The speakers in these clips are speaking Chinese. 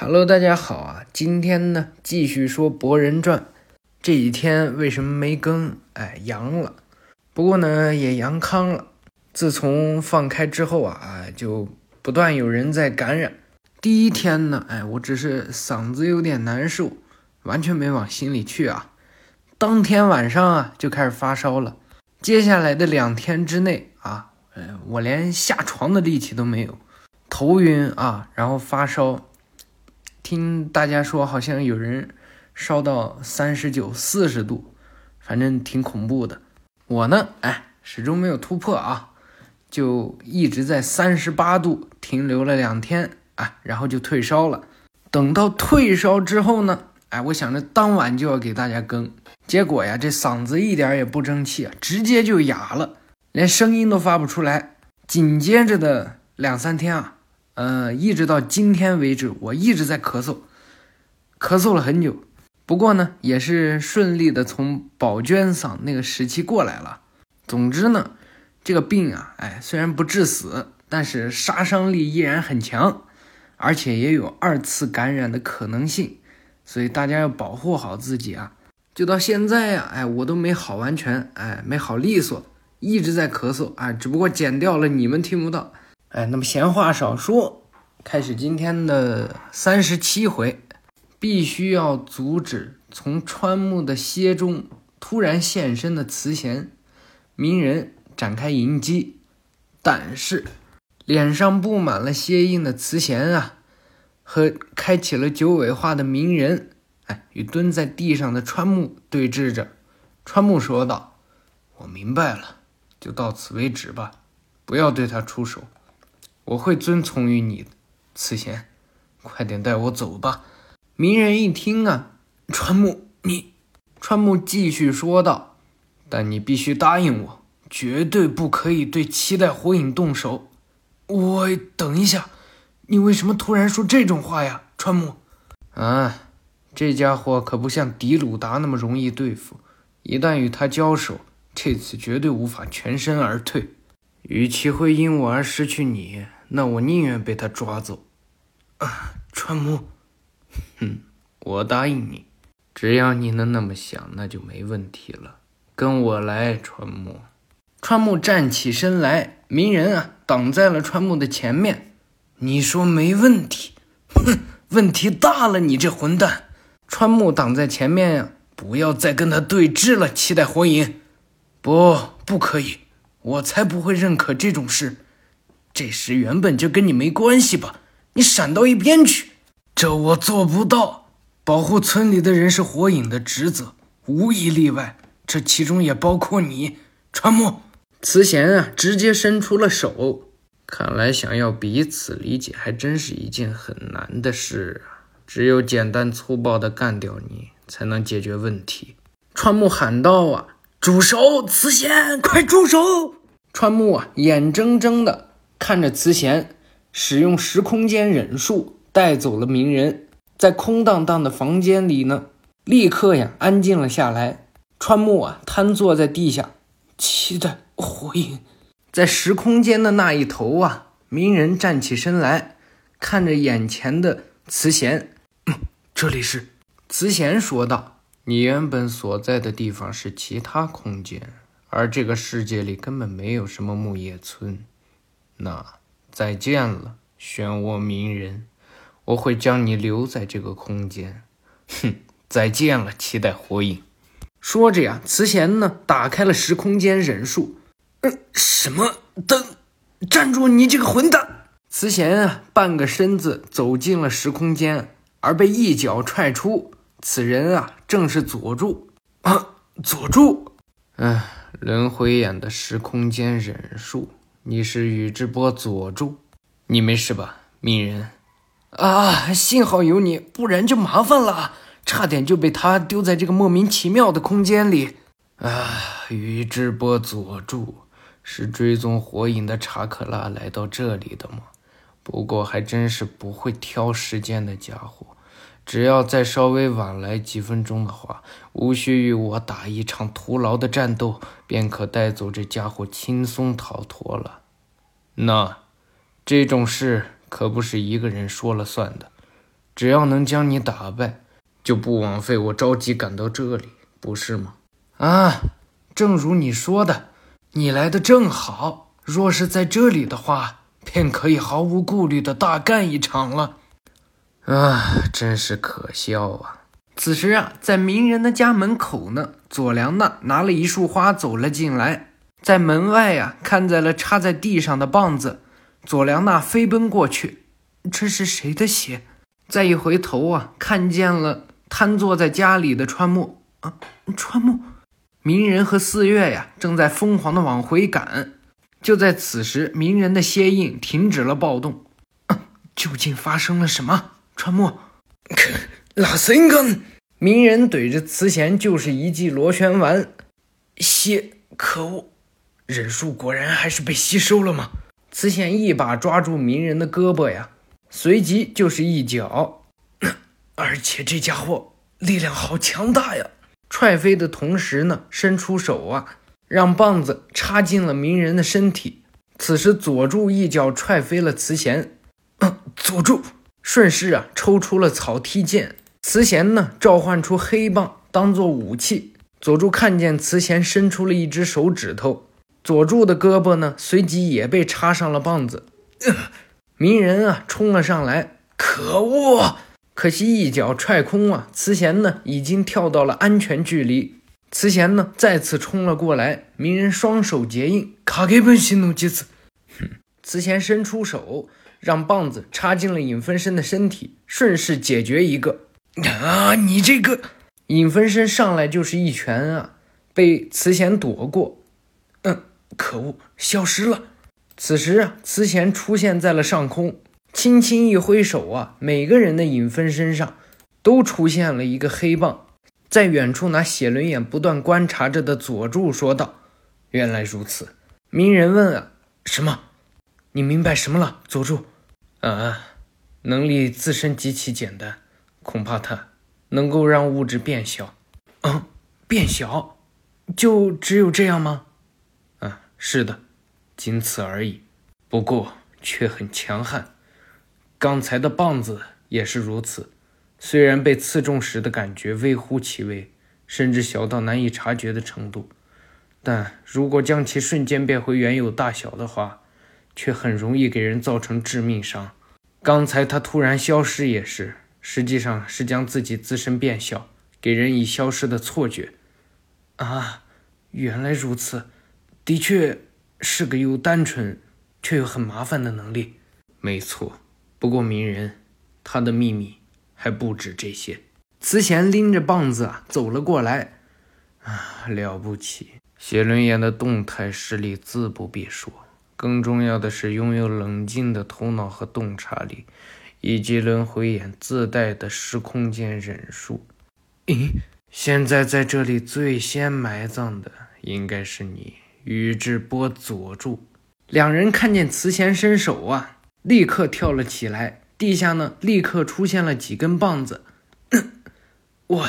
Hello，大家好啊！今天呢，继续说《博人传》。这几天为什么没更？哎，阳了，不过呢，也阳康了。自从放开之后啊，哎，就不断有人在感染。第一天呢，哎，我只是嗓子有点难受，完全没往心里去啊。当天晚上啊，就开始发烧了。接下来的两天之内啊，呃，我连下床的力气都没有，头晕啊，然后发烧。听大家说，好像有人烧到三十九、四十度，反正挺恐怖的。我呢，哎，始终没有突破啊，就一直在三十八度停留了两天啊，然后就退烧了。等到退烧之后呢，哎，我想着当晚就要给大家更，结果呀，这嗓子一点也不争气啊，直接就哑了，连声音都发不出来。紧接着的两三天啊。呃，一直到今天为止，我一直在咳嗽，咳嗽了很久。不过呢，也是顺利的从宝娟嗓那个时期过来了。总之呢，这个病啊，哎，虽然不致死，但是杀伤力依然很强，而且也有二次感染的可能性，所以大家要保护好自己啊。就到现在呀，哎，我都没好完全，哎，没好利索，一直在咳嗽啊，只不过剪掉了，你们听不到。哎，那么闲话少说，开始今天的三十七回，必须要阻止从川木的蝎中突然现身的慈贤鸣人展开迎击。但是，脸上布满了蝎印的慈贤啊，和开启了九尾化的鸣人，哎，与蹲在地上的川木对峙着。川木说道：“我明白了，就到此为止吧，不要对他出手。”我会遵从于你的，慈贤，快点带我走吧。鸣人一听啊，川木，你，川木继续说道：“但你必须答应我，绝对不可以对七代火影动手。”我等一下，你为什么突然说这种话呀，川木？啊，这家伙可不像迪鲁达那么容易对付，一旦与他交手，这次绝对无法全身而退。与其会因我而失去你。那我宁愿被他抓走，啊，川木，哼，我答应你，只要你能那么想，那就没问题了。跟我来，川木。川木站起身来，鸣人啊，挡在了川木的前面。你说没问题？哼，问题大了，你这混蛋！川木挡在前面呀，不要再跟他对峙了。期待火影，不，不可以，我才不会认可这种事。这事原本就跟你没关系吧？你闪到一边去！这我做不到。保护村里的人是火影的职责，无一例外。这其中也包括你，川木。慈贤啊，直接伸出了手。看来想要彼此理解，还真是一件很难的事啊。只有简单粗暴的干掉你，才能解决问题。川木喊道：“啊，住手！慈贤，快住手！”川木啊，眼睁睁的。看着慈贤使用时空间忍术带走了鸣人，在空荡荡的房间里呢，立刻呀安静了下来。川木啊瘫坐在地下，期待火影在时空间的那一头啊。鸣人站起身来，看着眼前的慈贤，这里是慈贤说道：“你原本所在的地方是其他空间，而这个世界里根本没有什么木叶村。”那再见了，漩涡鸣人，我会将你留在这个空间。哼，再见了，期待火影。说着呀，慈贤呢打开了时空间忍术。嗯，什么？等，站住！你这个混蛋！慈贤啊，半个身子走进了时空间，而被一脚踹出。此人啊，正是佐助。啊，佐助！哎，轮回眼的时空间忍术。你是宇智波佐助，你没事吧，鸣人？啊，幸好有你，不然就麻烦了，差点就被他丢在这个莫名其妙的空间里。啊，宇智波佐助是追踪火影的查克拉来到这里的吗？不过还真是不会挑时间的家伙。只要再稍微晚来几分钟的话，无需与我打一场徒劳的战斗，便可带走这家伙，轻松逃脱了。那，这种事可不是一个人说了算的。只要能将你打败，就不枉费我着急赶到这里，不是吗？啊，正如你说的，你来的正好。若是在这里的话，便可以毫无顾虑的大干一场了。啊，真是可笑啊！此时啊，在鸣人的家门口呢，佐良娜拿了一束花走了进来，在门外呀，看在了插在地上的棒子，佐良娜飞奔过去，这是谁的血？再一回头啊，看见了瘫坐在家里的川木啊，川木，鸣人和四月呀，正在疯狂的往回赶。就在此时，鸣人的蝎印停止了暴动。究竟发生了什么？川木。拉森根，鸣人怼着慈弦就是一记螺旋丸。血，可恶！忍术果然还是被吸收了吗？慈弦一把抓住鸣人的胳膊呀，随即就是一脚。而且这家伙力量好强大呀！踹飞的同时呢，伸出手啊，让棒子插进了鸣人的身体。此时佐助一脚踹飞了慈弦。佐助顺势啊，抽出了草踢剑。慈弦呢，召唤出黑棒当做武器。佐助看见慈弦伸出了一只手指头，佐助的胳膊呢，随即也被插上了棒子。鸣人啊，冲了上来，可恶！可惜一脚踹空啊，慈弦呢，已经跳到了安全距离。慈弦呢，再次冲了过来，鸣人双手结印，卡给本心怒几次。哼，慈弦伸出手，让棒子插进了影分身的身体，顺势解决一个。啊！你这个影分身上来就是一拳啊，被慈弦躲过。嗯，可恶，消失了。此时啊，慈弦出现在了上空，轻轻一挥手啊，每个人的影分身上都出现了一个黑棒。在远处拿写轮眼不断观察着的佐助说道：“原来如此。”鸣人问啊：“什么？你明白什么了，佐助？”啊，能力自身极其简单。恐怕它能够让物质变小，嗯，变小，就只有这样吗？啊，是的，仅此而已。不过却很强悍。刚才的棒子也是如此，虽然被刺中时的感觉微乎其微，甚至小到难以察觉的程度，但如果将其瞬间变回原有大小的话，却很容易给人造成致命伤。刚才他突然消失也是。实际上是将自己自身变小，给人以消失的错觉。啊，原来如此，的确是个又单纯却又很麻烦的能力。没错，不过鸣人，他的秘密还不止这些。慈贤拎着棒子走了过来。啊，了不起！写轮眼的动态视力自不必说，更重要的是拥有冷静的头脑和洞察力。以及轮回眼自带的时空间忍术。咦，现在在这里最先埋葬的应该是你，宇智波佐助。两人看见慈弦伸手啊，立刻跳了起来。地下呢，立刻出现了几根棒子。喂，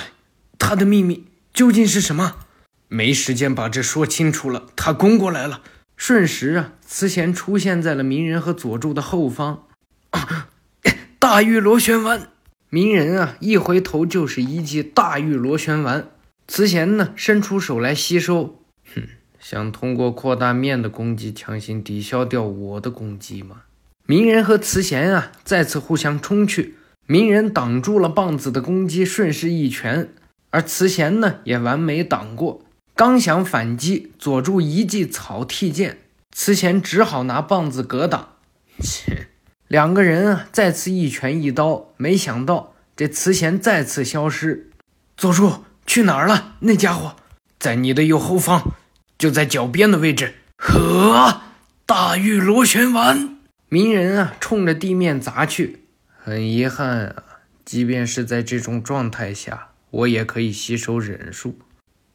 他的秘密究竟是什么？没时间把这说清楚了。他攻过来了，瞬时啊，慈弦出现在了鸣人和佐助的后方。大玉螺旋丸，鸣人啊，一回头就是一记大玉螺旋丸。慈弦呢，伸出手来吸收。哼，想通过扩大面的攻击强行抵消掉我的攻击吗？鸣人和慈弦啊，再次互相冲去。鸣人挡住了棒子的攻击，顺势一拳，而慈弦呢，也完美挡过。刚想反击，佐助一记草剃剑，慈弦只好拿棒子格挡。切。两个人啊，再次一拳一刀，没想到这慈弦再次消失。佐助去哪儿了？那家伙在你的右后方，就在脚边的位置。呵，大玉螺旋丸！鸣人啊，冲着地面砸去。很遗憾啊，即便是在这种状态下，我也可以吸收忍术。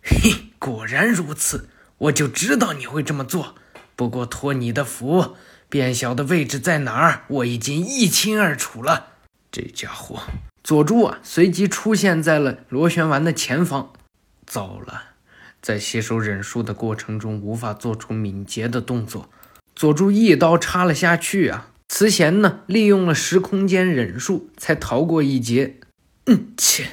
嘿，果然如此，我就知道你会这么做。不过托你的福。变小的位置在哪儿？我已经一清二楚了。这家伙，佐助啊，随即出现在了螺旋丸的前方。糟了，在吸收忍术的过程中无法做出敏捷的动作。佐助一刀插了下去啊，慈贤呢，利用了时空间忍术才逃过一劫。嗯，切，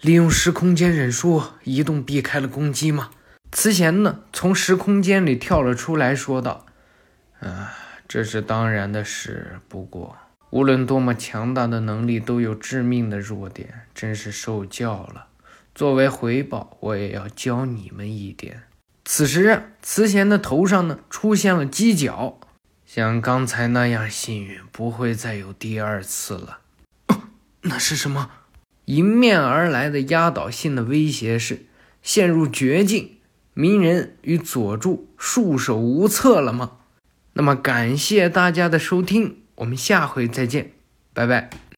利用时空间忍术移动避开了攻击吗？慈贤呢，从时空间里跳了出来，说道：“啊，这是当然的事。不过，无论多么强大的能力，都有致命的弱点，真是受教了。作为回报，我也要教你们一点。”此时，慈贤的头上呢，出现了犄角。像刚才那样幸运不会再有第二次了。那是什么？迎面而来的压倒性的威胁是陷入绝境，鸣人与佐助束手无策了吗？那么感谢大家的收听，我们下回再见，拜拜。